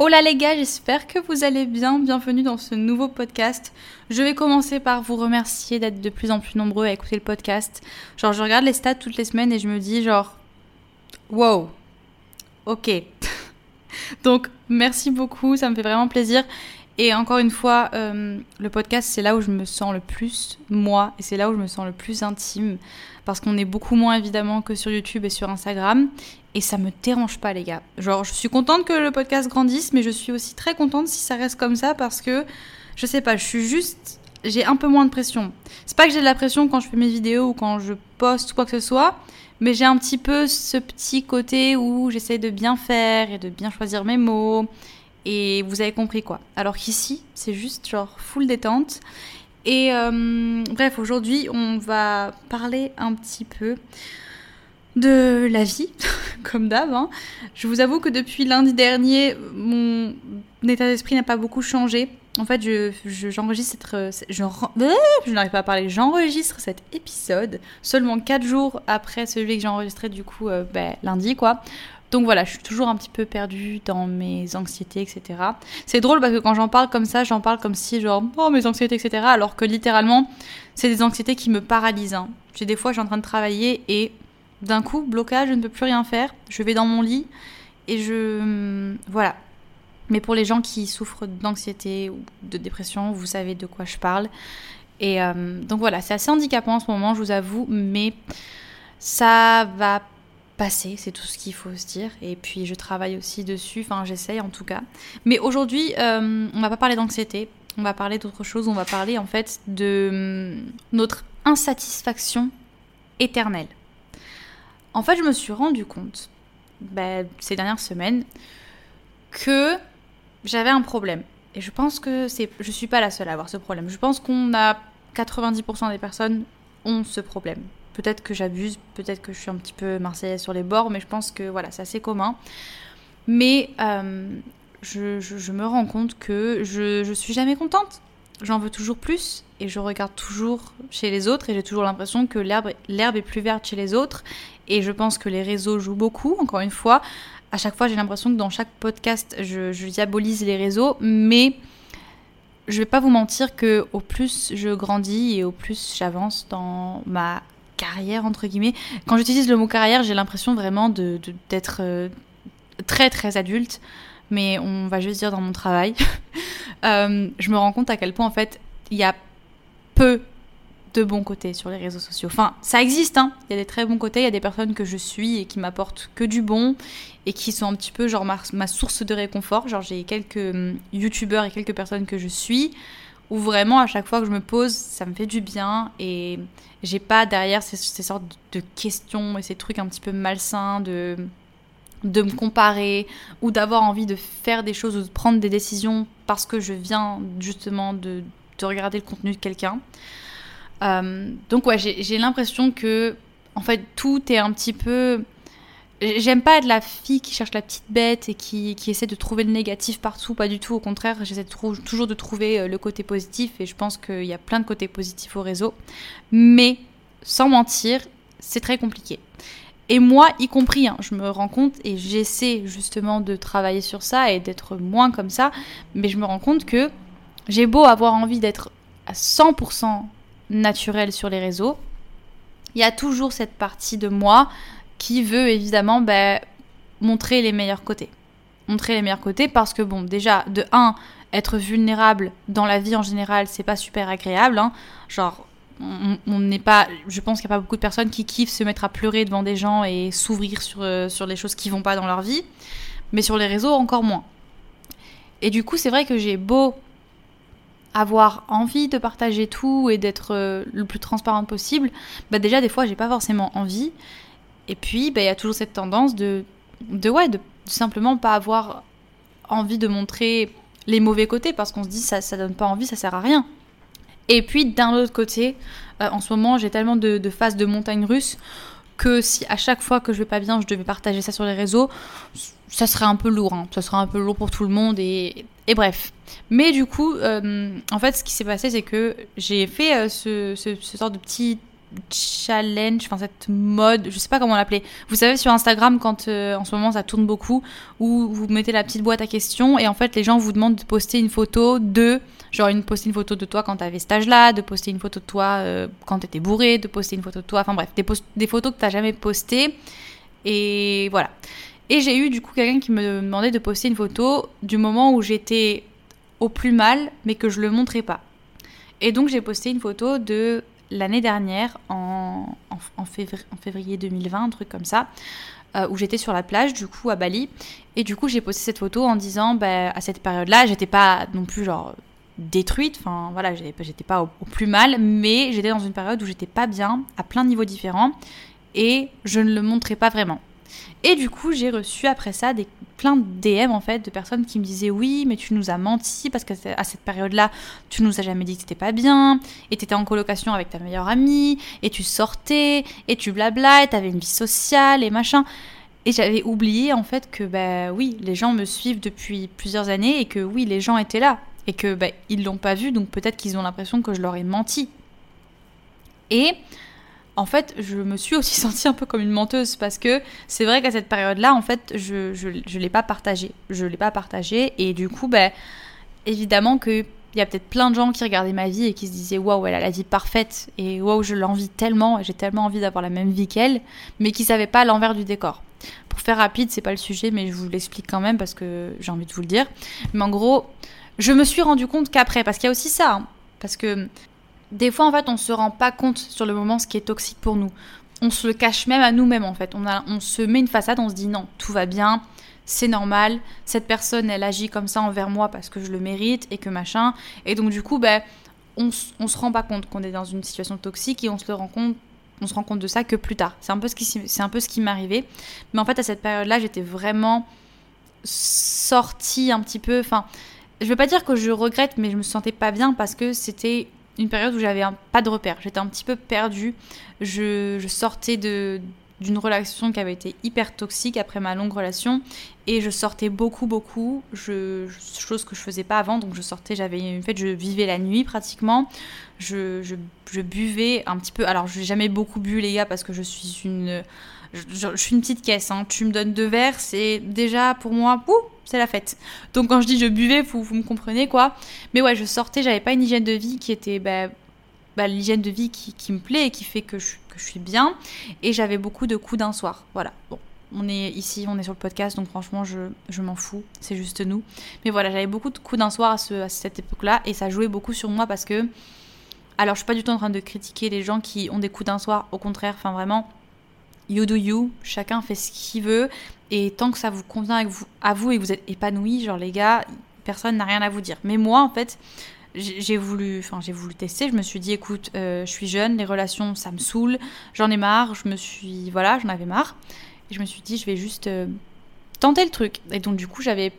Hola les gars, j'espère que vous allez bien. Bienvenue dans ce nouveau podcast. Je vais commencer par vous remercier d'être de plus en plus nombreux à écouter le podcast. Genre, je regarde les stats toutes les semaines et je me dis genre, wow, ok. Donc, merci beaucoup, ça me fait vraiment plaisir. Et encore une fois, euh, le podcast, c'est là où je me sens le plus moi et c'est là où je me sens le plus intime parce qu'on est beaucoup moins évidemment que sur YouTube et sur Instagram et ça me dérange pas les gars. Genre, je suis contente que le podcast grandisse, mais je suis aussi très contente si ça reste comme ça parce que je sais pas, je suis juste j'ai un peu moins de pression. C'est pas que j'ai de la pression quand je fais mes vidéos ou quand je poste quoi que ce soit, mais j'ai un petit peu ce petit côté où j'essaie de bien faire et de bien choisir mes mots et vous avez compris quoi. Alors qu'ici, c'est juste genre full détente. Et euh, bref, aujourd'hui, on va parler un petit peu de la vie, comme d'hab. Hein. Je vous avoue que depuis lundi dernier, mon état d'esprit n'a pas beaucoup changé. En fait, je, je- j'enregistre Euh, je n'arrive pas. J'enregistre cet épisode seulement 4 jours après celui que j'ai enregistré du coup euh, ben, lundi, quoi. Donc voilà, je suis toujours un petit peu perdue dans mes anxiétés, etc. C'est drôle parce que quand j'en parle comme ça, j'en parle comme si genre oh mes anxiétés, etc. Alors que littéralement, c'est des anxiétés qui me paralysent. hein. J'ai des fois, je suis en train de travailler et d'un coup, blocage, je ne peux plus rien faire. Je vais dans mon lit et je voilà. Mais pour les gens qui souffrent d'anxiété ou de dépression, vous savez de quoi je parle. Et euh, donc voilà, c'est assez handicapant en ce moment, je vous avoue, mais ça va passer, c'est tout ce qu'il faut se dire. Et puis je travaille aussi dessus, enfin j'essaye en tout cas. Mais aujourd'hui, euh, on va pas parler d'anxiété, on va parler d'autre chose, on va parler en fait de hum, notre insatisfaction éternelle. En fait, je me suis rendu compte ben, ces dernières semaines que j'avais un problème. Et je pense que c'est, je suis pas la seule à avoir ce problème. Je pense qu'on a 90% des personnes ont ce problème. Peut-être que j'abuse, peut-être que je suis un petit peu marseillaise sur les bords, mais je pense que voilà, c'est assez commun. Mais euh, je, me rends compte que je, je suis jamais contente. J'en veux toujours plus et je regarde toujours chez les autres et j'ai toujours l'impression que l'herbe, l'herbe est plus verte chez les autres. Et je pense que les réseaux jouent beaucoup, encore une fois. À chaque fois, j'ai l'impression que dans chaque podcast, je, je diabolise les réseaux, mais je vais pas vous mentir que au plus je grandis et au plus j'avance dans ma carrière entre guillemets. Quand j'utilise le mot carrière, j'ai l'impression vraiment de, de- d'être euh, très très adulte, mais on va juste dire dans mon travail. Euh, je me rends compte à quel point en fait il y a peu de bons côtés sur les réseaux sociaux. Enfin, ça existe, hein. Il y a des très bons côtés, il y a des personnes que je suis et qui m'apportent que du bon et qui sont un petit peu genre ma, ma source de réconfort. Genre j'ai quelques hum, youtubeurs et quelques personnes que je suis où vraiment à chaque fois que je me pose, ça me fait du bien et j'ai pas derrière ces, sortes de questions et ces trucs un petit peu malsains de de me comparer ou d'avoir envie de faire des choses ou de prendre des décisions parce que je viens justement de, de regarder le contenu de quelqu'un. Euh, donc ouais, j'ai l'impression que en fait tout est un petit peu J'aime pas être la fille qui cherche la petite bête et qui, qui essaie de trouver le négatif partout, pas du tout. Au contraire, j'essaie toujours de trouver euh, le côté positif et je pense qu'il y a plein de côtés positifs au réseau. Mais sans mentir, c'est très compliqué. Et moi, y compris, hein, je me rends compte et j'essaie justement de travailler sur ça et d'être moins comme ça, mais je me rends compte que j'ai beau avoir envie d'être à 100% naturel sur les réseaux, il y a toujours cette partie de moi qui veut évidemment bah, montrer les meilleurs côtés. Montrer les meilleurs côtés parce que, bon, déjà, de 1, être vulnérable dans la vie en général, c'est pas super agréable. hein. Genre, on on n'est pas. Je pense qu'il n'y a pas beaucoup de personnes qui kiffent se mettre à pleurer devant des gens et s'ouvrir sur, euh, sur les choses qui vont pas dans leur vie. Mais sur les réseaux, encore moins. Et du coup, c'est vrai que j'ai beau avoir envie de partager tout et d'être euh, le plus transparente possible, bah déjà des fois j'ai pas forcément envie. Et puis bah, il y a toujours cette tendance de de ouais, de simplement pas avoir envie de montrer les mauvais côtés parce qu'on se dit ça, ça donne pas envie, ça sert à rien. Et puis d'un autre côté, euh, en ce moment, j'ai tellement de, phases de montagne russe que si à chaque fois que je vais pas bien, je devais partager ça sur les réseaux, ça serait un peu lourd. Hein. Ça serait un peu lourd pour tout le monde et, et bref. Mais du coup, euh, en fait, ce qui s'est passé, c'est que j'ai fait euh, ce, ce, ce sort de petit challenge, enfin cette mode, je sais pas comment l'appeler. Vous savez sur Instagram quand euh, en ce moment ça tourne beaucoup, où vous mettez la petite boîte à questions et en fait les gens vous demandent de poster une photo de, genre une poster une photo de toi quand t'avais cet âge-là, de poster une photo de toi euh, quand t'étais bourré, de poster une photo de toi, enfin bref, des, des photos que t'as jamais postées et voilà. Et j'ai eu du coup quelqu'un qui me demandait de poster une photo du moment où j'étais au plus mal mais que je le montrais pas. Et donc j'ai posté une photo de l'année dernière, en, février, en, février, 2020, un truc comme ça, euh, où j'étais sur la plage, du coup, à Bali. Et du coup, j'ai posté cette photo en disant, bah, à cette période-là, j'étais pas non plus genre détruite, enfin voilà, j'étais pas au, plus mal, mais j'étais dans une période où j'étais pas bien, à plein de niveaux différents, et je ne le montrais pas vraiment. Et du coup, j'ai reçu après ça des, plein de DM en fait de personnes qui me disaient oui, mais tu nous as menti parce qu'à cette période-là, tu nous as jamais dit que c'était pas bien, et t'étais en colocation avec ta meilleure amie, et tu sortais, et tu blabla, et t'avais une vie sociale et machin. Et j'avais oublié en fait que bah oui, les gens me suivent depuis plusieurs années et que oui, les gens étaient là et que bah, ils l'ont pas vu, donc peut-être qu'ils ont l'impression que je leur ai menti. Et en fait, je me suis aussi sentie un peu comme une menteuse parce que c'est vrai qu'à cette période-là, en fait, je je l'ai pas partagé. Je l'ai pas partagé et du coup, ben, évidemment que il y a peut-être plein de gens qui regardaient ma vie et qui se disaient waouh, elle a la vie parfaite et waouh, je l'envie tellement, j'ai tellement envie d'avoir la même vie qu'elle, mais qui savaient pas l'envers du décor. Pour faire rapide, c'est pas le sujet, mais je vous l'explique quand même parce que j'ai envie de vous le dire. Mais en gros, je me suis rendu compte qu'après, parce qu'il y a aussi ça, hein, parce que des fois, en fait, on se rend pas compte sur le moment ce qui est toxique pour nous. On se le cache même à nous-mêmes, en fait. On, a, on se met une façade, on se dit non, tout va bien, c'est normal, cette personne, elle agit comme ça envers moi parce que je le mérite et que machin. Et donc, du coup, ben, on, on se rend pas compte qu'on est dans une situation toxique et on se le rend compte on se rend compte de ça que plus tard. C'est un peu ce qui, c'est un peu ce qui m'arrivait. Mais en fait, à cette période-là, j'étais vraiment sortie un petit peu. Enfin, je veux pas dire que je regrette, mais je me sentais pas bien parce que c'était une période où j'avais pas de repère. J'étais un petit peu perdue. Je, sortais d'une relation qui avait été hyper toxique après ma longue relation et je sortais beaucoup beaucoup je, chose que je faisais pas avant donc je sortais j'avais en fait je vivais la nuit pratiquement je, je, je buvais un petit peu alors j'ai jamais beaucoup bu les gars parce que je suis une je, suis une petite caisse hein. tu me donnes deux verres c'est déjà pour moi c'est la fête donc quand je dis je buvais vous, vous me comprenez quoi mais ouais je sortais j'avais pas une hygiène de vie qui était bah, bah, l'hygiène de vie qui, me plaît et qui fait que je, suis bien. Et j'avais beaucoup de coups d'un soir. Voilà. Bon, on est ici, on est sur le podcast, donc franchement, je, je m'en fous. C'est juste nous. Mais voilà, j'avais beaucoup de coups d'un soir à, à cette époque-là et ça jouait beaucoup sur moi parce que. Alors, je suis pas du tout en train de critiquer les gens qui ont des coups d'un soir. Au contraire, enfin vraiment, you do you. Chacun fait ce qu'il veut. Et tant que ça vous convient à vous et que vous êtes épanoui, genre les gars, personne n'a rien à vous dire. Mais moi, en fait, j'ai voulu, enfin j'ai voulu tester. Je me suis dit, écoute, euh, je suis jeune, les relations, ça me saoule, j'en ai marre. Je me suis, voilà, j'en avais marre. Et je me suis dit, je vais juste euh, tenter le truc. Et donc du coup, j'avais,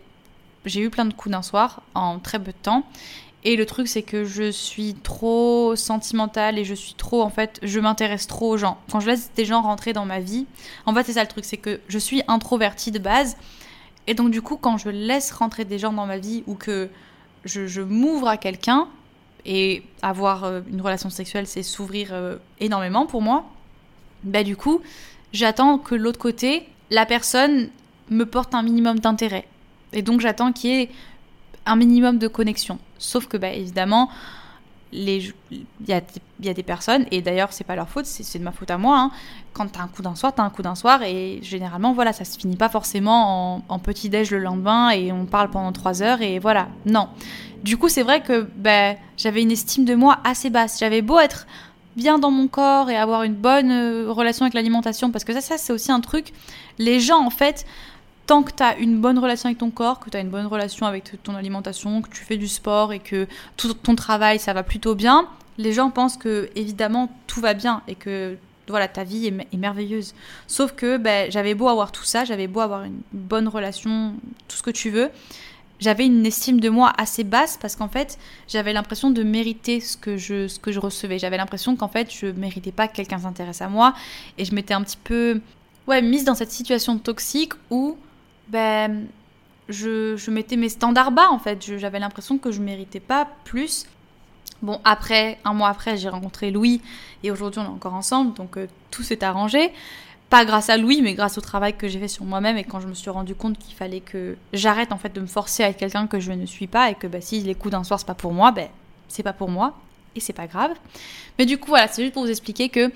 j'ai eu plein de coups d'un soir en très peu de temps. Et le truc, c'est que je suis trop sentimentale et je suis trop, en fait, je m'intéresse trop aux gens. Quand je laisse des gens rentrer dans ma vie, en fait, c'est ça le truc, c'est que je suis introvertie de base. Et donc, du coup, quand je laisse rentrer des gens dans ma vie ou que je, je m'ouvre à quelqu'un, et avoir euh, une relation sexuelle, c'est s'ouvrir euh, énormément pour moi, bah, du coup, j'attends que l'autre côté, la personne me porte un minimum d'intérêt. Et donc, j'attends qu'il y ait un minimum de connexion. Sauf que, bah, évidemment, il y a, y a, des personnes, et d'ailleurs, c'est pas leur faute, c'est de ma faute à moi. Hein. Quand t'as un coup d'un soir, t'as un coup d'un soir, et généralement, voilà, ça se finit pas forcément en, en petit-déj le lendemain, et on parle pendant trois heures, et voilà. Non. Du coup, c'est vrai que bah, j'avais une estime de moi assez basse. J'avais beau être bien dans mon corps et avoir une bonne euh, relation avec l'alimentation, parce que ça, ça c'est aussi un truc. Les gens, en fait, tant que tu as une bonne relation avec ton corps, que tu as une bonne relation avec ton alimentation, que tu fais du sport et que tout ton travail, ça va plutôt bien, les gens pensent que, évidemment, tout va bien et que voilà, ta vie est, merveilleuse. Sauf que ben, j'avais beau avoir tout ça, j'avais beau avoir une bonne relation, tout ce que tu veux, j'avais une estime de moi assez basse parce qu'en fait, j'avais l'impression de mériter ce que je, ce que je recevais. J'avais l'impression qu'en fait, je méritais pas que quelqu'un s'intéresse à moi et je m'étais un petit peu ouais, mise dans cette situation toxique où ben, je, je mettais mes standards bas en fait. J'avais l'impression que je méritais pas plus. Bon, après, un mois après, j'ai rencontré Louis et aujourd'hui on est encore ensemble, donc euh, tout s'est arrangé pas grâce à Louis, mais grâce au travail que j'ai fait sur moi-même et quand je me suis rendu compte qu'il fallait que j'arrête en fait de me forcer à être quelqu'un que je ne suis pas et que bah, si les coups d'un soir c'est pas pour moi, ben c'est pas pour moi et c'est pas grave. Mais du coup voilà, c'est juste pour vous expliquer que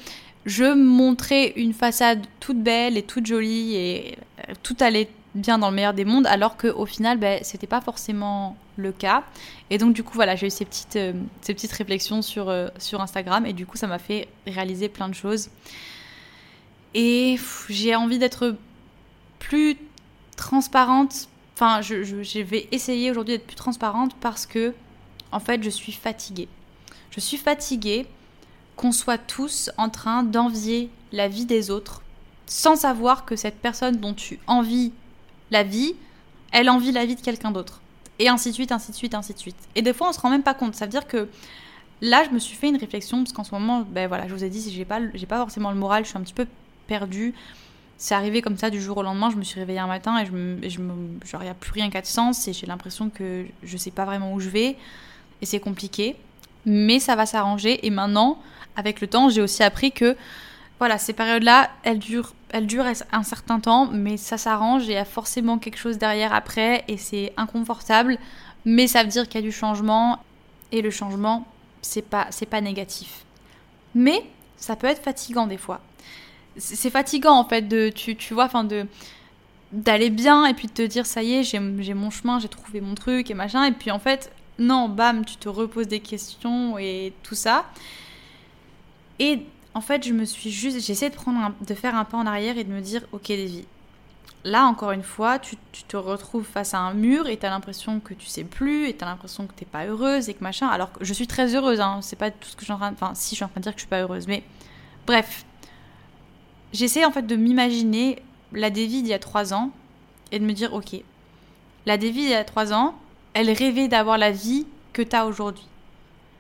je montrais une façade toute belle et toute jolie et euh, tout allait bien dans le meilleur des mondes alors qu'au final ben, c'était pas forcément le cas et donc du coup voilà j'ai eu ces petites, euh, ces petites réflexions sur, euh, sur Instagram et du coup ça m'a fait réaliser plein de choses et j'ai envie d'être plus transparente. Enfin, je, je, vais essayer aujourd'hui d'être plus transparente parce que, en fait, je suis fatiguée. Je suis fatiguée qu'on soit tous en train d'envier la vie des autres sans savoir que cette personne dont tu envies la vie, elle envie la vie de quelqu'un d'autre. Et ainsi de suite, ainsi de suite, ainsi de suite. Et des fois, on se rend même pas compte. Ça veut dire que là, je me suis fait une réflexion parce qu'en ce moment, ben voilà, je vous ai dit, j'ai pas, j'ai pas forcément le moral, je suis un petit peu perdu. C'est arrivé comme ça du jour au lendemain. Je me suis réveillée un matin et je me, je il n'y a plus rien qu'à de sens et j'ai l'impression que je sais pas vraiment où je vais et c'est compliqué. Mais ça va s'arranger et maintenant, avec le temps, j'ai aussi appris que voilà, ces périodes-là, elles durent, elles durent un certain temps, mais ça s'arrange et il y a forcément quelque chose derrière après et c'est inconfortable, mais ça veut dire qu'il y a du changement et le changement, c'est pas, c'est pas négatif. Mais ça peut être fatigant des fois. C'est fatigant en fait de tu, tu vois enfin de d'aller bien et puis de te dire ça y est j'ai mon chemin j'ai trouvé mon truc et machin. Et puis en fait non bam tu te reposes des questions et tout ça. Et en fait je me suis juste j'essaie de prendre de faire un pas en arrière et de me dire ok Davy là encore une fois tu, te retrouves face à un mur et tu as l'impression que tu sais plus et tu as l'impression que t'es pas heureuse et que machin alors que je suis très heureuse hein, c'est pas tout ce que je suis train enfin si je suis en train de dire que je suis pas heureuse mais bref j'essaie en fait de m'imaginer la David il y a trois ans et de me dire ok, la David il y a trois ans, elle rêvait d'avoir la vie que tu as aujourd'hui.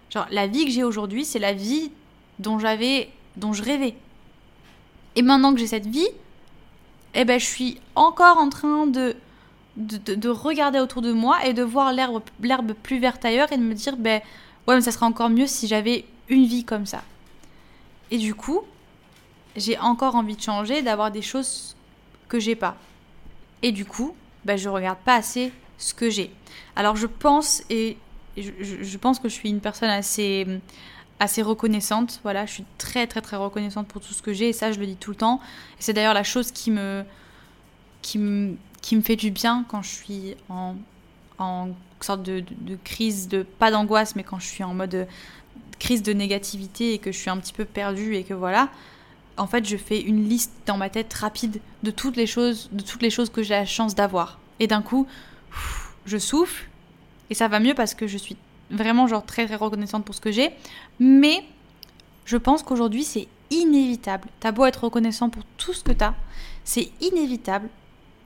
Genre la vie que j'ai aujourd'hui, c'est la vie dont j'avais, dont je rêvais. Et maintenant que j'ai cette vie, eh ben je suis encore en train de de, de, regarder autour de moi et de voir l'herbe, plus verte ailleurs et de me dire ben ouais mais ça serait encore mieux si j'avais une vie comme ça. Et du coup, j'ai encore envie de changer, d'avoir des choses que j'ai pas. Et du coup, bah, je regarde pas assez ce que j'ai. Alors je pense et je, pense que je suis une personne assez assez reconnaissante. Voilà, je suis très très très reconnaissante pour tout ce que j'ai et ça je le dis tout le temps. Et c'est d'ailleurs la chose qui me qui me qui me fait du bien quand je suis en en sorte de, de, crise de pas d'angoisse mais quand je suis en mode crise de négativité et que je suis un petit peu perdue et que voilà en fait, je fais une liste dans ma tête rapide de toutes les choses, de toutes les choses que j'ai la chance d'avoir. Et d'un coup, je souffle et ça va mieux parce que je suis vraiment genre très reconnaissante pour ce que j'ai. Mais je pense qu'aujourd'hui, c'est inévitable. T'as beau être reconnaissant pour tout ce que t'as, c'est inévitable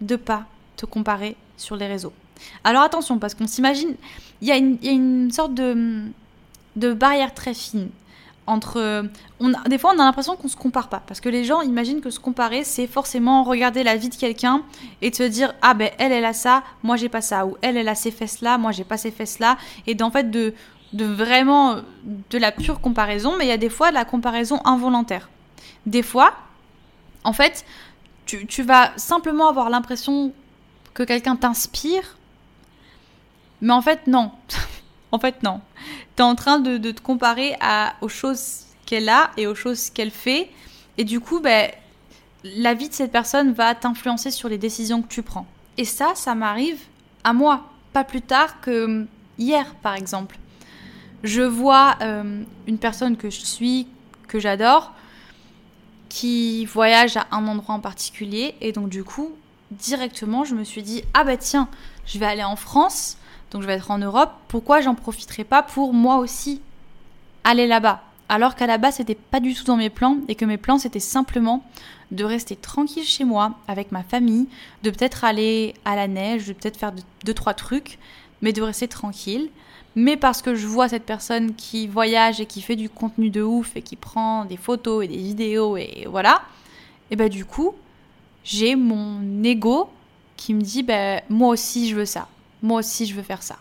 de pas te comparer sur les réseaux. Alors attention, parce qu'on s'imagine, il y, a une sorte de, de barrière très fine entre on des fois on a l'impression qu'on se compare pas. Parce que les gens imaginent que se comparer c'est forcément regarder la vie de quelqu'un et te dire ah ben elle elle a ça moi j'ai pas ça. Ou elle elle a ces fesses là moi j'ai pas ces fesses là et d'en fait de de vraiment de la pure comparaison. Mais il y a des fois de la comparaison involontaire. Des fois en fait tu, tu vas simplement avoir l'impression que quelqu'un t'inspire. Mais en fait non En fait, non. Tu es en train de, te comparer aux choses qu'elle a et aux choses qu'elle fait. Et du coup, ben, la vie de cette personne va t'influencer sur les décisions que tu prends. Et ça, ça m'arrive à moi. Pas plus tard que hier, par exemple. Je vois euh, une personne que je suis, que j'adore, qui voyage à un endroit en particulier. Et donc, du coup, directement, je me suis dit, ah bah tiens, je vais aller en France donc je vais être en Europe, pourquoi j'en profiterai pas pour moi aussi aller là-bas? Alors qu'à la base c'était pas du tout dans mes plans et que mes plans c'était simplement de rester tranquille chez moi avec ma famille, de peut-être aller à la neige, de peut-être faire deux, trois trucs, mais de rester tranquille. Mais parce que je vois cette personne qui voyage et qui fait du contenu de ouf et qui prend des photos et des vidéos et voilà, et ben du coup, j'ai mon ego qui me dit ben moi aussi je veux ça. Moi aussi je veux faire ça.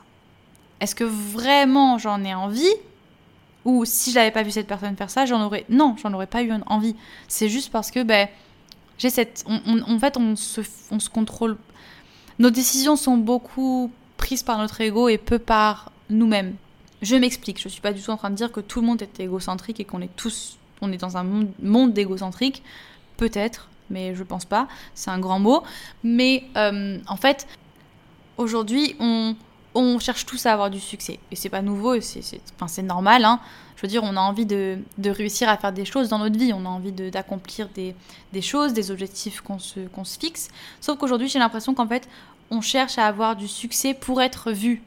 Est-ce que vraiment j'en ai envie? Ou si j'avais pas vu cette personne faire ça, j'en aurais. Non, j'en aurais pas eu envie. C'est juste parce que, ben, j'ai cette. en fait, on se, on contrôle. Nos décisions sont beaucoup prises par notre ego et peu par nous-mêmes. Je m'explique. Je suis pas du tout en train de dire que tout le monde est égocentrique et qu'on est tous. On est dans un monde, monde d'égocentrique. Peut-être, mais je pense pas. C'est un grand mot. Mais euh, en fait, aujourd'hui, on cherche tous à avoir du succès. Et c'est pas nouveau, c'est normal. Hein. Je veux dire, on a envie de, réussir à faire des choses dans notre vie, on a envie d'accomplir des, choses, des objectifs qu'on se, fixe. Sauf qu'aujourd'hui, j'ai l'impression qu'en fait, on cherche à avoir du succès pour être vu.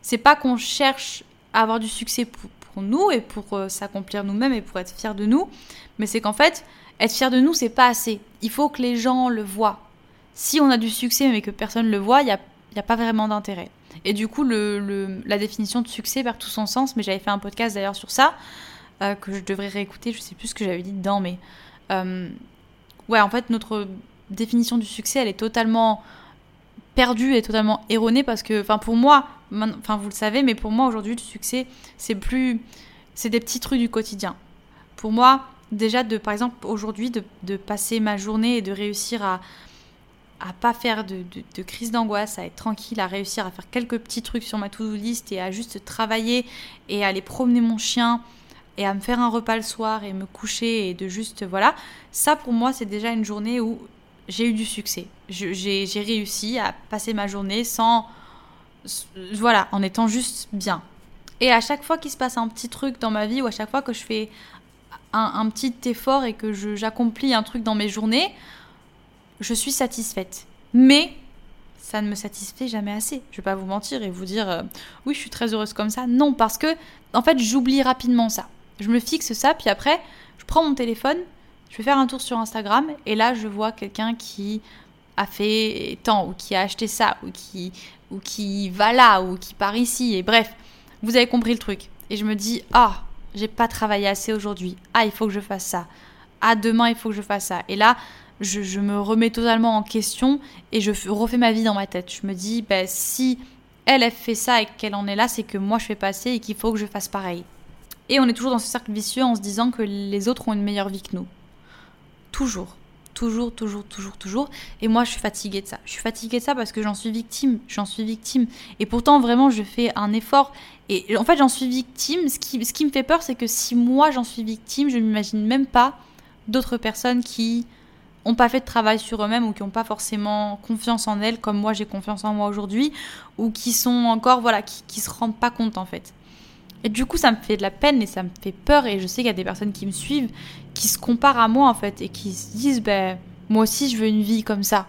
C'est pas qu'on cherche à avoir du succès pour, nous et pour euh, s'accomplir nous-mêmes et pour être fier de nous, mais c'est qu'en fait, être fier de nous, c'est pas assez. Il faut que les gens le voient. Si on a du succès mais que personne le voit, il n'y a, a pas vraiment d'intérêt. Et du coup, le, la définition de succès perd tout son sens. Mais j'avais fait un podcast d'ailleurs sur ça, euh, que je devrais réécouter. Je sais plus ce que j'avais dit dedans, mais. Euh, ouais, en fait, notre définition du succès, elle est totalement perdue et totalement erronée parce que, enfin, pour moi, enfin, vous le savez, mais pour moi, aujourd'hui, le succès, c'est plus. C'est des petits trucs du quotidien. Pour moi, déjà, de, par exemple, aujourd'hui, de, de passer ma journée et de réussir à à pas faire de, crise d'angoisse, à être tranquille, à réussir à faire quelques petits trucs sur ma to-do list et à juste travailler et à aller promener mon chien et à me faire un repas le soir et me coucher et de juste voilà, ça pour moi c'est déjà une journée où j'ai eu du succès. J'ai réussi à passer ma journée sans voilà, en étant juste bien. Et à chaque fois qu'il se passe un petit truc dans ma vie ou à chaque fois que je fais un petit effort et que j'accomplis un truc dans mes journées, je suis satisfaite. Mais ça ne me satisfait jamais assez. Je vais pas vous mentir et vous dire euh, oui, je suis très heureuse comme ça. Non, parce que en fait, j'oublie rapidement ça. Je me fixe ça, puis après, je prends mon téléphone, je vais faire un tour sur Instagram et là, je vois quelqu'un qui a fait tant ou qui a acheté ça ou qui ou qui va là ou qui part ici et bref, vous avez compris le truc. Et je me dis ah, j'ai pas travaillé assez aujourd'hui. Ah, il faut que je fasse ça. Ah, demain, il faut que je fasse ça. Et là, je, me remets totalement en question et je refais ma vie dans ma tête. Je me dis, bah, si elle, a fait ça et qu'elle en est là, c'est que moi je fais passer et qu'il faut que je fasse pareil. Et on est toujours dans ce cercle vicieux en se disant que les autres ont une meilleure vie que nous. Toujours. Toujours, toujours, toujours, toujours. Et moi, je suis fatiguée de ça. Je suis fatiguée de ça parce que j'en suis victime. J'en suis victime. Et pourtant, vraiment, je fais un effort. Et en fait, j'en suis victime. Ce qui, ce qui me fait peur, c'est que si moi, j'en suis victime, je ne m'imagine même pas d'autres personnes qui ont pas fait de travail sur eux-mêmes ou qui n'ont pas forcément confiance en elles comme moi j'ai confiance en moi aujourd'hui ou qui sont encore voilà qui, qui se rendent pas compte en fait. Et du coup ça me fait de la peine et ça me fait peur et je sais qu'il y a des personnes qui me suivent qui se comparent à moi en fait et qui se disent ben moi aussi je veux une vie comme ça.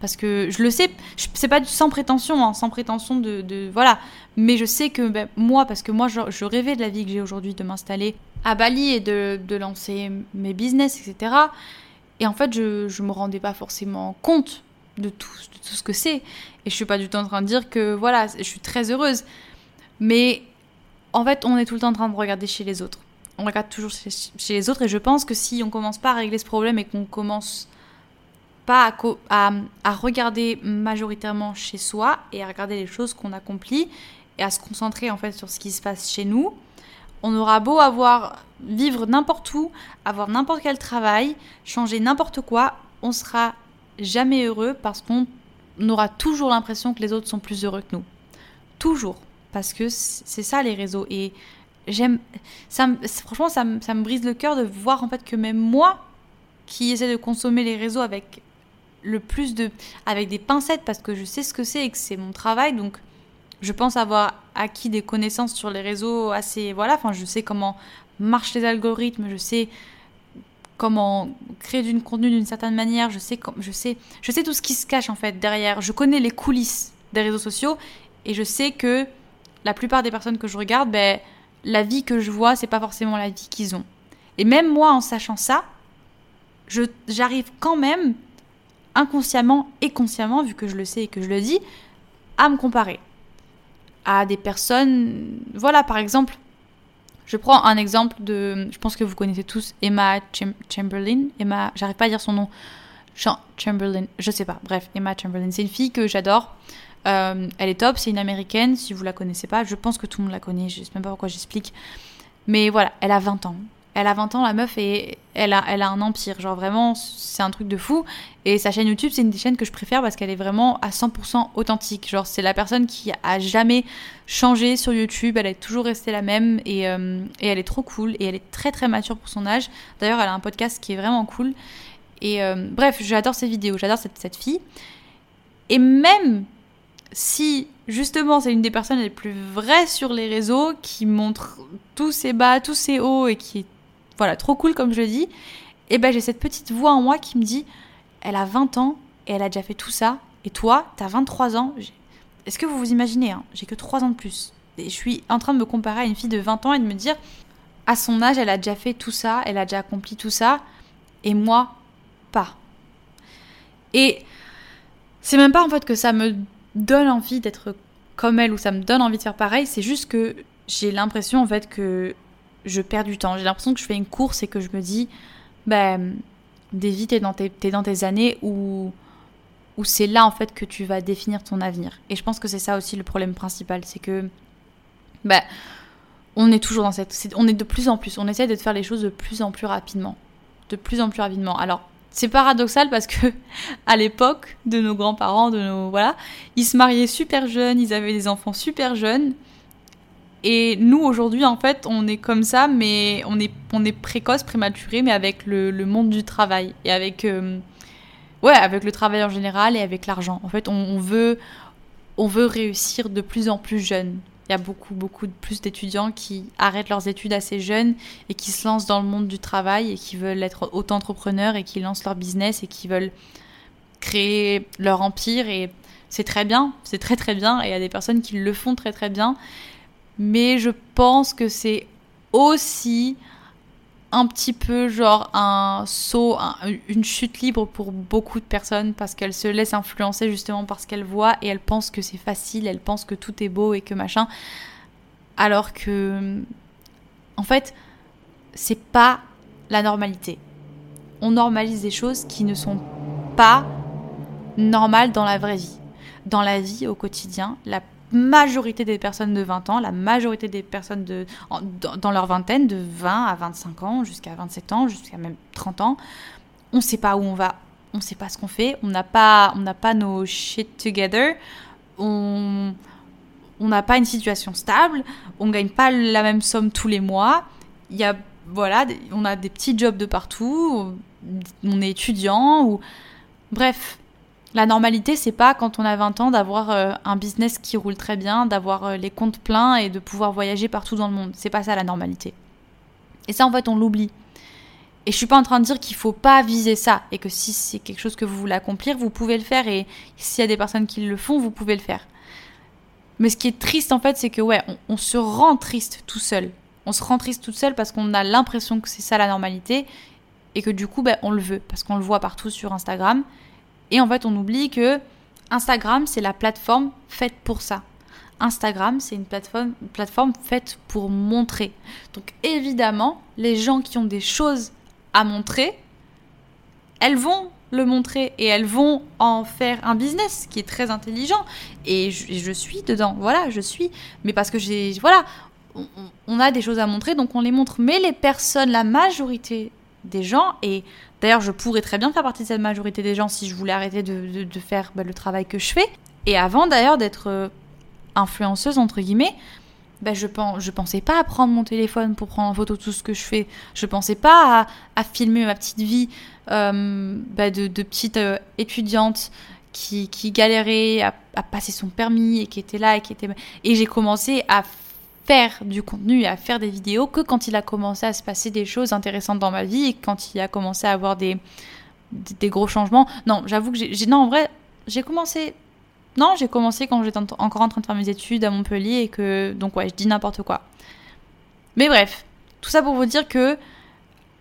Parce que je le sais c'est pas sans prétention hein, sans prétention de, voilà. Mais je sais que ben, moi parce que moi je, rêvais de la vie que j'ai aujourd'hui de m'installer à Bali et de, de lancer mes business etc et en fait, je ne me rendais pas forcément compte de tout, ce que c'est. Et je suis pas du tout en train de dire que voilà, je suis très heureuse. Mais en fait, on est tout le temps en train de regarder chez les autres. On regarde toujours chez, les autres. Et je pense que si on commence pas à régler ce problème et qu'on commence pas à, à, regarder majoritairement chez soi et à regarder les choses qu'on accomplit et à se concentrer en fait sur ce qui se passe chez nous, on aura beau avoir vivre n'importe où, avoir n'importe quel travail, changer n'importe quoi, on sera jamais heureux parce qu'on aura toujours l'impression que les autres sont plus heureux que nous. Toujours. Parce que c'est ça les réseaux. Et j'aime. Ça, franchement, ça, ça me brise le cœur de voir en fait que même moi, qui essaie de consommer les réseaux avec le plus de. avec des pincettes parce que je sais ce que c'est et que c'est mon travail, donc je pense avoir acquis des connaissances sur les réseaux assez voilà enfin je sais comment marchent les algorithmes je sais comment créer du contenu d'une certaine manière je sais je sais je sais tout ce qui se cache en fait derrière je connais les coulisses des réseaux sociaux et je sais que la plupart des personnes que je regarde ben la vie que je vois, c'est pas forcément la vie qu'ils ont. Et même moi, en sachant ça, j'arrive quand même, inconsciemment et consciemment, vu que je le sais et que je le dis, à me comparer à des personnes. Voilà, par exemple, je prends un exemple de. Je pense que vous connaissez tous Emma Chamberlain. Emma, j'arrive pas à dire son nom. Chamberlain, je sais pas. Bref, Emma Chamberlain. C'est une fille que j'adore. Euh, elle est top, c'est une américaine. Si vous la connaissez pas, je pense que tout le monde la connaît. Je sais même pas pourquoi j'explique. Mais voilà, elle a 20 ans. Elle a 20 ans, la meuf, et elle a, elle a un empire. Genre vraiment, c'est un truc de fou. Et sa chaîne YouTube, c'est une des chaînes que je préfère parce qu'elle est vraiment à 100% authentique. Genre, c'est la personne qui a jamais changé sur YouTube. Elle est toujours restée la même. Et, euh, et, elle est trop cool. Et elle est très très mature pour son âge. D'ailleurs, elle a un podcast qui est vraiment cool. Et euh, bref, j'adore ses vidéos. J'adore cette, cette fille. Et même si justement c'est une des personnes les plus vraies sur les réseaux, qui montre tous ses bas, tous ses hauts et qui est voilà, trop cool comme je dis, et ben j'ai cette petite voix en moi qui me dit elle a 20 ans et elle a déjà fait tout ça, et toi, t'as 23 ans. Est-ce que vous vous imaginez hein, J'ai que 3 ans de plus. Et je suis en train de me comparer à une fille de 20 ans et de me dire à son âge, elle a déjà fait tout ça, elle a déjà accompli tout ça, et moi, pas. Et c'est même pas en fait que ça me donne envie d'être comme elle ou ça me donne envie de faire pareil, c'est juste que j'ai l'impression en fait que je perds du temps. J'ai l'impression que je fais une course et que je me dis, ben, Davy, t'es dans, tes, dans tes années où, où c'est là en fait que tu vas définir ton avenir. Et je pense que c'est ça aussi le problème principal, c'est que, ben, on est toujours dans cette, on est de plus en plus, on essaie de faire les choses de plus en plus rapidement, de plus en plus rapidement. Alors c'est paradoxal parce que à l'époque de nos grands-parents, de nos voilà, ils se mariaient super jeunes, ils avaient des enfants super jeunes. Et nous, aujourd'hui, en fait, on est comme ça, mais on est, on est précoce, prématuré, mais avec le, le monde du travail. Et avec, euh, ouais, avec le travail en général et avec l'argent. En fait, on, veut, on veut réussir de plus en plus jeune. Il y a beaucoup, beaucoup plus d'étudiants qui arrêtent leurs études assez jeunes et qui se lancent dans le monde du travail et qui veulent être auto-entrepreneurs et qui lancent leur business et qui veulent créer leur empire. Et c'est très bien, c'est très très bien. Et il y a des personnes qui le font très très bien mais je pense que c'est aussi un petit peu genre un saut, une chute libre pour beaucoup de personnes parce qu'elles se laissent influencer justement par ce qu'elles voient et elles pensent que c'est facile, elles pensent que tout est beau et que machin. Alors que, en fait, c'est pas la normalité. On normalise des choses qui ne sont pas normales dans la vraie vie. Dans la vie au quotidien, la majorité des personnes de 20 ans, la majorité des personnes de, dans, leur vingtaine, de 20 à 25 ans, jusqu'à 27 ans, jusqu'à même 30 ans, on ne sait pas où on va, on ne sait pas ce qu'on fait, on n'a pas, pas nos shit together, on n'a pas une situation stable, on gagne pas la même somme tous les mois, y a, voilà, on a des petits jobs de partout, on est étudiant, ou bref, la normalité, c'est pas quand on a 20 ans d'avoir euh, un business qui roule très bien, d'avoir euh, les comptes pleins et de pouvoir voyager partout dans le monde. C'est pas ça la normalité. Et ça, en fait, on l'oublie. Et je suis pas en train de dire qu'il faut pas viser ça et que si c'est quelque chose que vous voulez accomplir, vous pouvez le faire et s'il y a des personnes qui le font, vous pouvez le faire. Mais ce qui est triste en fait, c'est que ouais, on, se rend triste tout seul. On se rend triste tout seul parce qu'on a l'impression que c'est ça la normalité et que du coup, ben, on le veut parce qu'on le voit partout sur Instagram et en fait, on oublie que Instagram, c'est la plateforme faite pour ça. Instagram, c'est une plateforme, plateforme faite pour montrer. Donc évidemment, les gens qui ont des choses à montrer, elles vont le montrer et elles vont en faire un business qui est très intelligent. Et je, suis dedans, voilà, je suis. Mais parce que j'ai, voilà, on, a des choses à montrer, donc on les montre. Mais les personnes, la majorité des gens, et D'ailleurs, je pourrais très bien faire partie de cette majorité des gens si je voulais arrêter de, faire bah, le travail que je fais. Et avant d'ailleurs d'être euh, influenceuse, entre guillemets, bah, je, pensais pas à prendre mon téléphone pour prendre en photo tout ce que je fais. Je pensais pas à, filmer ma petite vie euh, bah, de, petite euh, étudiante qui, qui galérait à, à, passer son permis et qui était là et qui était... Et j'ai commencé à faire du contenu et à faire des vidéos que quand il a commencé à se passer des choses intéressantes dans ma vie et quand il a commencé à avoir des, des, gros changements. Non, j'avoue que j'ai. Non, en vrai, j'ai commencé. Non, j'ai commencé quand j'étais encore en train de faire mes études à Montpellier et que. Donc, ouais, je dis n'importe quoi. Mais bref, tout ça pour vous dire que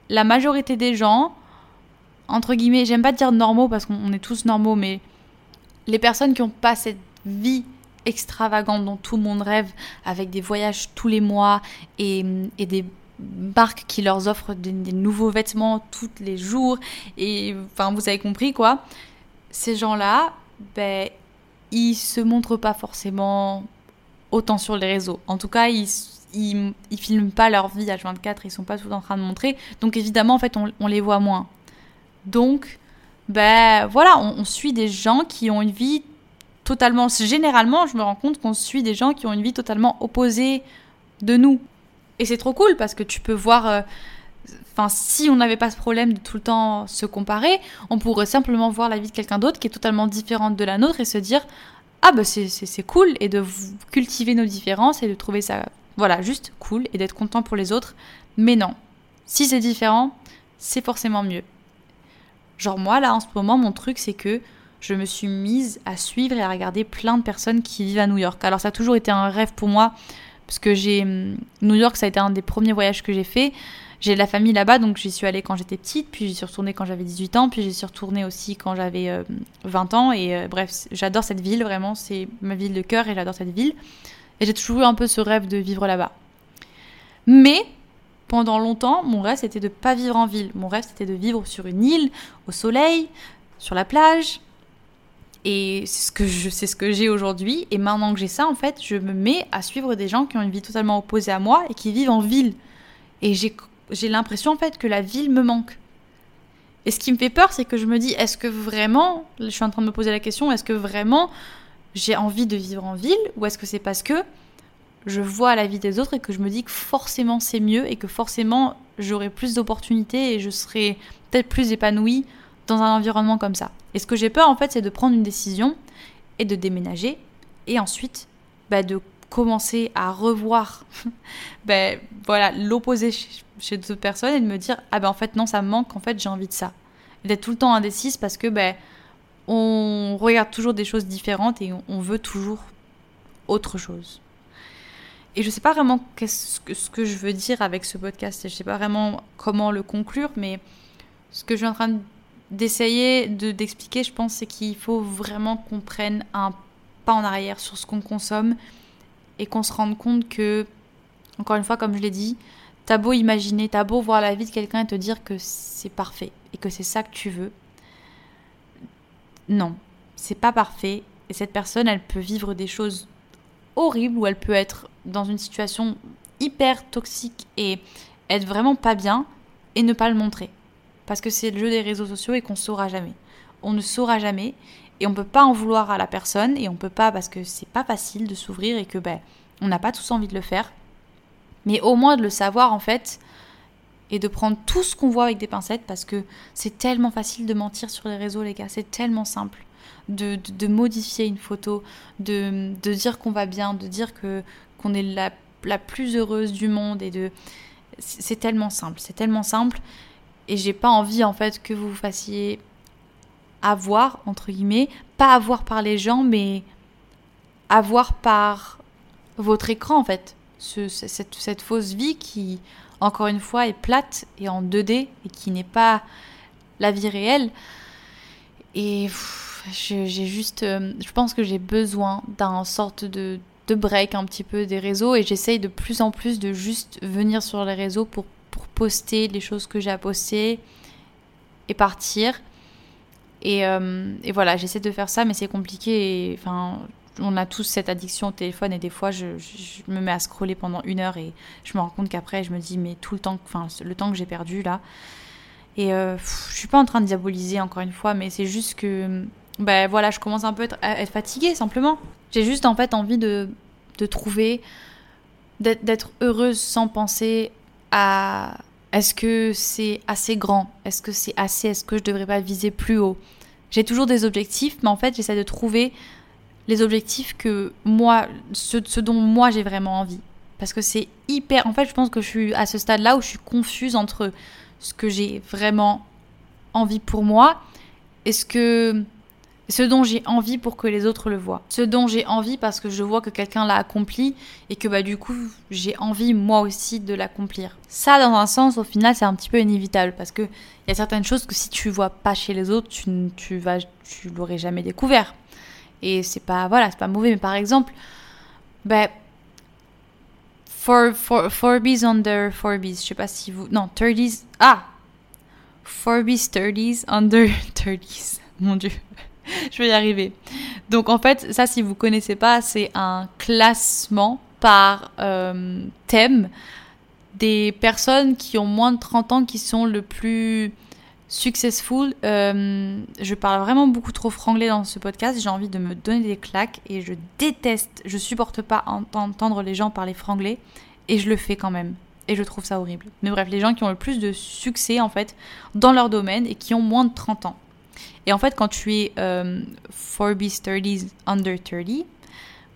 la majorité des gens, entre guillemets, j'aime pas dire normaux parce qu'on est tous normaux, mais les personnes qui n'ont pas cette vie extravagante dont tout le monde rêve, avec des voyages tous les mois et, des marques qui leur offrent des, nouveaux vêtements tous les jours, et enfin, vous avez compris quoi, ces gens-là, ben, ils se montrent pas forcément autant sur les réseaux. En tout cas, ils, ils, filment pas leur vie à 24, ils sont pas tout en train de montrer. Donc évidemment, en fait, on, les voit moins. Donc, ben voilà, on, suit des gens qui ont une vie totalement. Généralement, je me rends compte qu'on suit des gens qui ont une vie totalement opposée de nous. Et c'est trop cool parce que tu peux voir. Euh, enfin, si on n'avait pas ce problème de tout le temps se comparer, on pourrait simplement voir la vie de quelqu'un d'autre qui est totalement différente de la nôtre et se dire ah bah c'est cool et de cultiver nos différences et de trouver ça voilà juste cool et d'être content pour les autres mais non si c'est différent c'est forcément mieux genre moi là en ce moment mon truc c'est que je me suis mise à suivre et à regarder plein de personnes qui vivent à New York alors ça a toujours été un rêve pour moi parce que hum, New York ça a été un des premiers voyages que j'ai fait j'ai de la famille là-bas, donc j'y suis allée quand j'étais petite, puis j'y suis retournée quand j'avais 18 ans, puis j'y suis retournée aussi quand j'avais 20 euh, ans. Et euh, bref, j'adore cette ville, vraiment, c'est ma ville de cœur et j'adore cette ville. Et j'ai toujours eu un peu ce rêve de vivre là-bas. Mais pendant longtemps, mon rêve c'était de pas vivre en ville. Mon rêve c'était de vivre sur une île, au soleil, sur la plage. Et c'est ce que je, c'est ce que j'ai aujourd'hui. Et maintenant que j'ai ça, en fait, je me mets à suivre des gens qui ont une vie totalement opposée à moi et qui vivent en ville. Et j'ai j'ai l'impression en fait que la ville me manque. Et ce qui me fait peur, c'est que je me dis, est-ce que vraiment, je suis en train de me poser la question, est-ce que vraiment j'ai envie de vivre en ville ou est-ce que c'est parce que je vois la vie des autres et que je me dis que forcément c'est mieux et que forcément j'aurai plus d'opportunités et je serai peut-être plus épanouie dans un environnement comme ça. Et ce que j'ai peur en fait, c'est de prendre une décision et de déménager et ensuite bah, de commencer à revoir ben, voilà, l'opposé chez, d'autres personnes et de me dire ah ben en fait non ça me manque en fait j'ai envie de ça d'être tout le temps indécise parce que ben on regarde toujours des choses différentes et on, veut toujours autre chose et je sais pas vraiment qu'est-ce que, ce que je veux dire avec ce podcast je sais pas vraiment comment le conclure mais ce que je suis en train d'essayer de, d'expliquer je pense c'est qu'il faut vraiment qu'on prenne un pas en arrière sur ce qu'on consomme et qu'on se rende compte que, encore une fois, comme je l'ai dit, t'as beau imaginer, t'as beau voir la vie de quelqu'un et te dire que c'est parfait et que c'est ça que tu veux. Non, c'est pas parfait. Et cette personne, elle peut vivre des choses horribles ou elle peut être dans une situation hyper toxique et être vraiment pas bien et ne pas le montrer. Parce que c'est le jeu des réseaux sociaux et qu'on saura jamais. On ne saura jamais et on peut pas en vouloir à la personne et on peut pas parce que c'est pas facile de s'ouvrir et que ben on n'a pas tous envie de le faire. Mais au moins de le savoir en fait et de prendre tout ce qu'on voit avec des pincettes parce que c'est tellement facile de mentir sur les réseaux les gars, c'est tellement simple. De, de, modifier une photo, de, de dire qu'on va bien, de dire que qu'on est la, la plus heureuse du monde et de c'est tellement simple, c'est tellement simple et j'ai pas envie en fait que vous fassiez avoir, entre guillemets, pas avoir par les gens, mais avoir par votre écran, en fait. cette, fausse vie qui, encore une fois, est plate et en 2D et qui n'est pas la vie réelle. Et j'ai juste. Euh, je pense que j'ai besoin d'un sorte de, de break un petit peu des réseaux et j'essaye de plus en plus de juste venir sur les réseaux pour, pour poster les choses que j'ai à poster et partir. Euh, et, voilà, j'essaie de faire ça, mais c'est compliqué. Enfin, on a tous cette addiction au téléphone et des fois, je, me mets à scroller pendant une heure et je me rends compte qu'après, je me dis, mais tout le temps, enfin, le temps que j'ai perdu là. Et euh, je suis pas en train de diaboliser encore une fois, mais c'est juste que, ben voilà, je commence un peu à être, fatiguée simplement. J'ai juste en fait envie de, de trouver, d'être heureuse sans penser est-ce que c'est assez grand? Est-ce que c'est assez? Est-ce que je devrais pas viser plus haut? J'ai toujours des objectifs, mais en fait, j'essaie de trouver les objectifs que moi, ce, dont moi j'ai vraiment envie. Parce que c'est hyper. En fait, je pense que je suis à ce stade-là où je suis confuse entre ce que j'ai vraiment envie pour moi et ce que, ce dont j'ai envie pour que les autres le voient. Ce dont j'ai envie parce que je vois que quelqu'un l'a accompli et que bah du coup j'ai envie moi aussi de l'accomplir. Ça dans un sens au final c'est un petit peu inévitable parce que il y a certaines choses que si tu vois pas chez les autres tu, tu tu l'aurais jamais découvert. Et c'est pas voilà pas mauvais mais par exemple bah for, for, Forbies under Forbies, je sais pas si vous non 30s ah Forbies 30s under 30s mon dieu je vais y arriver. Donc en fait, ça si vous connaissez pas, c'est un classement par euh, thème des personnes qui ont moins de 30 ans qui sont le plus successful. Euh, je parle vraiment beaucoup trop franglais dans ce podcast. J'ai envie de me donner des claques et je déteste, je supporte pas entendre les gens parler franglais et je le fais quand même. Et je trouve ça horrible. Mais bref, les gens qui ont le plus de succès en fait dans leur domaine et qui ont moins de 30 ans. Et en fait, quand tu es euh, Forbes 30s under 30,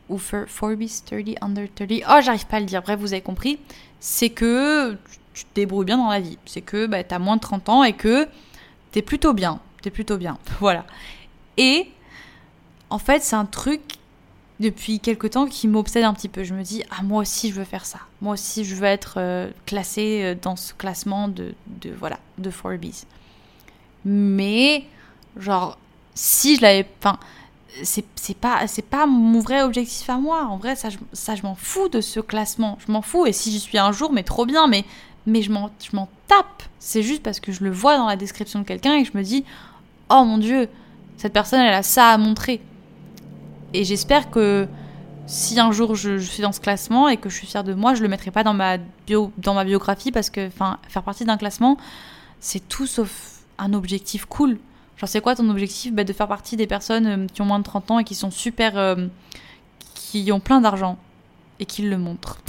ou Forbes 30 under 30, oh, j'arrive pas à le dire, bref, vous avez compris, c'est que tu te débrouilles bien dans la vie. C'est que bah, tu as moins de 30 ans et que tu es plutôt bien. Tu es plutôt bien. Voilà. Et en fait, c'est un truc depuis quelque temps qui m'obsède un petit peu. Je me dis, ah, moi aussi, je veux faire ça. Moi aussi, je veux être euh, classé euh, dans ce classement de, voilà, de Forbes. Mais Genre, si je l'avais. Enfin, c'est pas, pas mon vrai objectif à moi. En vrai, ça, je, ça, je m'en fous de ce classement. Je m'en fous. Et si j'y suis un jour, mais trop bien. Mais, mais je m'en tape. C'est juste parce que je le vois dans la description de quelqu'un et je me dis Oh mon dieu, cette personne, elle a ça à montrer. Et j'espère que si un jour je, je, suis dans ce classement et que je suis fière de moi, je le mettrai pas dans ma, bio, dans ma biographie parce que faire partie d'un classement, c'est tout sauf un objectif cool. Genre, c'est quoi ton objectif bah, De faire partie des personnes euh, qui ont moins de 30 ans et qui sont super. Euh, qui ont plein d'argent et qui le montrent?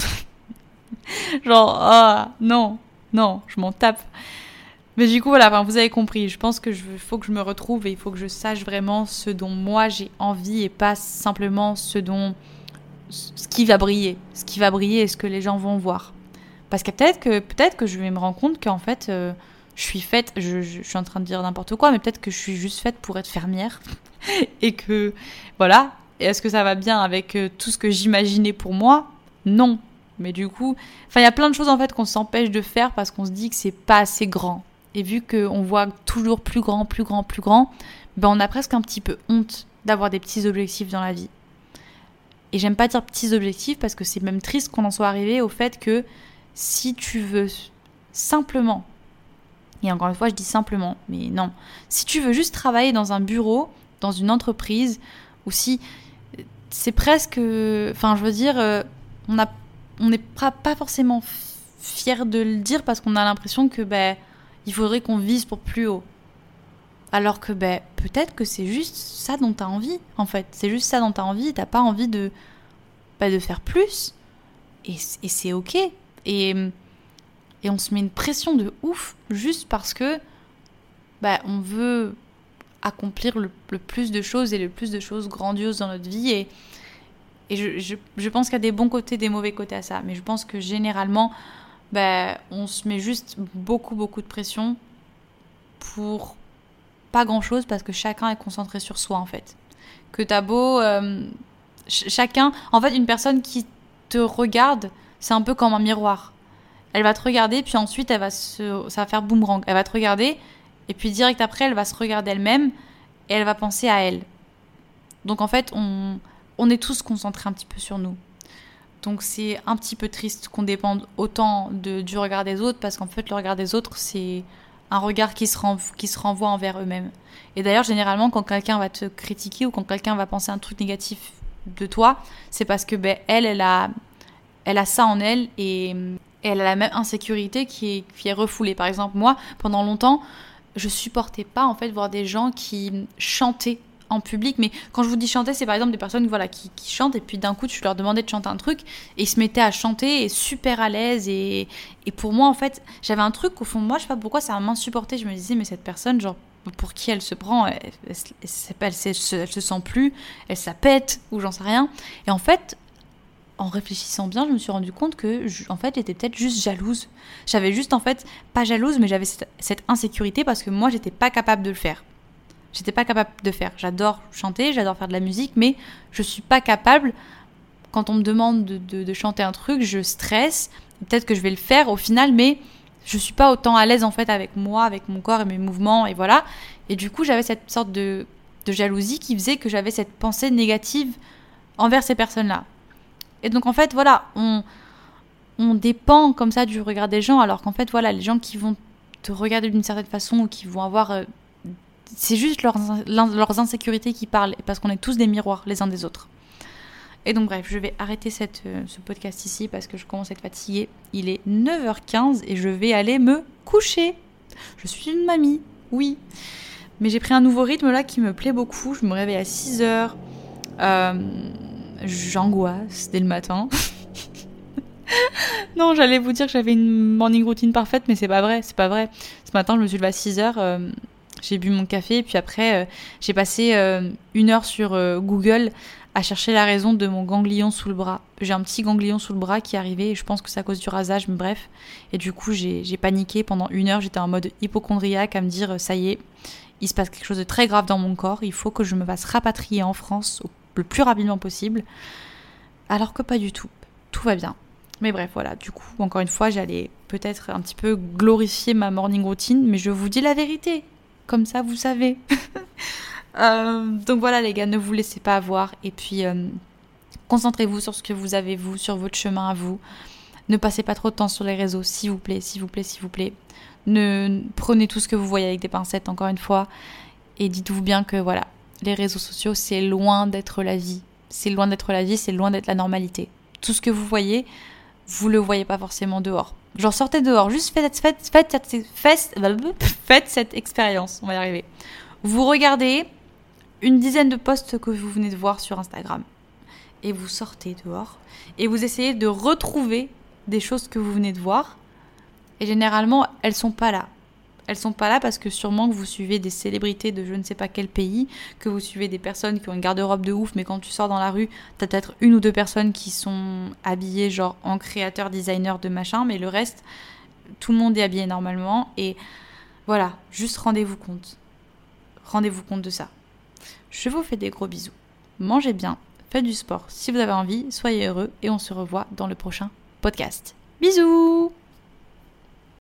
Genre, ah, non, non, je m'en tape. Mais du coup, voilà, vous avez compris. Je pense que faut que je me retrouve et il faut que je sache vraiment ce dont moi j'ai envie et pas simplement ce dont. ce qui va briller. Ce qui va briller et ce que les gens vont voir. Parce que peut-être que, peut que je vais me rendre compte qu'en fait. Euh, je suis faite, je, suis en train de dire n'importe quoi, mais peut-être que je suis juste faite pour être fermière. et que, voilà. Et est-ce que ça va bien avec euh, tout ce que j'imaginais pour moi? Non. Mais du coup, enfin, il y a plein de choses en fait qu'on s'empêche de faire parce qu'on se dit que c'est pas assez grand. Et vu qu'on voit toujours plus grand, plus grand, plus grand, ben on a presque un petit peu honte d'avoir des petits objectifs dans la vie. Et j'aime pas dire petits objectifs parce que c'est même triste qu'on en soit arrivé au fait que si tu veux simplement et encore une fois, je dis simplement, mais non. Si tu veux juste travailler dans un bureau, dans une entreprise, ou si c'est presque, enfin, je veux dire, euh, on n'est pas, pas forcément fier de le dire parce qu'on a l'impression que ben, il faudrait qu'on vise pour plus haut. Alors que ben, peut-être que c'est juste ça dont tu as envie, en fait. C'est juste ça dont tu as envie, t'as pas envie de, ben, de faire plus. Et, et c'est ok. Et et on se met une pression de ouf juste parce que bah, on veut accomplir le, plus de choses et le plus de choses grandioses dans notre vie. Et, et je, je, pense qu'il y a des bons côtés, des mauvais côtés à ça. Mais je pense que généralement, bah, on se met juste beaucoup, beaucoup de pression pour pas grand-chose parce que chacun est concentré sur soi en fait. Que t'as beau... Euh, chacun... En fait, une personne qui te regarde, c'est un peu comme un miroir elle va te regarder, puis ensuite, elle va se, ça va faire boomerang. Elle va te regarder, et puis direct après, elle va se regarder elle-même, et elle va penser à elle. Donc en fait, on, on est tous concentrés un petit peu sur nous. Donc c'est un petit peu triste qu'on dépende autant de, du regard des autres, parce qu'en fait, le regard des autres, c'est un regard qui se, qui se renvoie envers eux-mêmes. Et d'ailleurs, généralement, quand quelqu'un va te critiquer ou quand quelqu'un va penser un truc négatif de toi, c'est parce que ben, elle, elle a, elle a ça en elle et et elle a la même insécurité qui est, refoulée. Par exemple, moi, pendant longtemps, je supportais pas en fait voir des gens qui chantaient en public. Mais quand je vous dis chanter, c'est par exemple des personnes voilà, qui, chantent et puis d'un coup, tu leur demandais de chanter un truc et ils se mettaient à chanter et super à l'aise. Et, et pour moi, en fait, j'avais un truc au fond de moi, je sais pas pourquoi ça m'a insupporté. Je me disais, mais cette personne, genre, pour qui elle se prend, elle, elle, elle, elle se sent plus, elle s'appète ou j'en sais rien. Et en fait, en réfléchissant bien, je me suis rendu compte que, en fait, j'étais peut-être juste jalouse. J'avais juste, en fait, pas jalouse, mais j'avais cette, insécurité parce que moi, j'étais pas capable de le faire. J'étais pas capable de faire. J'adore chanter, j'adore faire de la musique, mais je suis pas capable. Quand on me demande de, chanter un truc, je stresse. Peut-être que je vais le faire au final, mais je suis pas autant à l'aise en fait avec moi, avec mon corps et mes mouvements, et voilà. Et du coup, j'avais cette sorte de, de jalousie qui faisait que j'avais cette pensée négative envers ces personnes-là. Et donc en fait, voilà, on, dépend comme ça du regard des gens, alors qu'en fait, voilà, les gens qui vont te regarder d'une certaine façon ou qui vont avoir... Euh, c'est juste leurs, insécurités qui parlent, parce qu'on est tous des miroirs les uns des autres. Et donc bref, je vais arrêter euh, ce podcast ici parce que je commence à être fatiguée. Il est 9h15 et je vais aller me coucher. Je suis une mamie, oui. Mais j'ai pris un nouveau rythme là qui me plaît beaucoup. Je me réveille à 6h. Euh, J'angoisse dès le matin. non, j'allais vous dire que j'avais une morning routine parfaite, mais c'est pas vrai, c'est pas vrai. Ce matin, je me suis levée à 6h, euh, j'ai bu mon café, et puis après, euh, j'ai passé euh, une heure sur Google à chercher la raison de mon ganglion sous le bras. J'ai un petit ganglion sous le bras qui est arrivé, et je pense que c'est à cause du rasage, mais bref. Et du coup, j'ai paniqué pendant une heure, j'étais en mode hypochondriaque à me dire, ça y est, il se passe quelque chose de très grave dans mon corps, il faut que je me fasse rapatrier en France le plus rapidement possible. Alors que pas du tout, tout va bien. Mais bref, voilà, du coup, encore une fois, j'allais peut-être un petit peu glorifier ma morning routine, mais je vous dis la vérité. Comme ça, vous savez. Euh, donc voilà, les gars, ne vous laissez pas avoir. Et puis, euh, concentrez-vous sur ce que vous avez, vous, sur votre chemin à vous. Ne passez pas trop de temps sur les réseaux, s'il vous plaît, s'il vous plaît, s'il vous plaît. Ne prenez tout ce que vous voyez avec des pincettes, encore une fois. Et dites-vous bien que voilà, les réseaux sociaux, c'est loin d'être la vie. C'est loin d'être la vie, c'est loin d'être la normalité. Tout ce que vous voyez, vous le voyez pas forcément dehors. Genre sortez dehors, juste faites, faites, faites, faites, faites cette expérience, on va y arriver. Vous regardez une dizaine de posts que vous venez de voir sur Instagram et vous sortez dehors et vous essayez de retrouver des choses que vous venez de voir et généralement elles sont pas là elles sont pas là parce que sûrement que vous suivez des célébrités de je ne sais pas quel pays, que vous suivez des personnes qui ont une garde-robe de ouf, mais quand tu sors dans la rue, t'as peut-être une ou deux personnes qui sont habillées genre en créateur, designer de machin, mais le reste, tout le monde est habillé normalement. Et voilà, juste rendez-vous compte. Rendez-vous compte de ça. Je vous fais des gros bisous. Mangez bien, faites du sport si vous avez envie, soyez heureux et on se revoit dans le prochain podcast. Bisous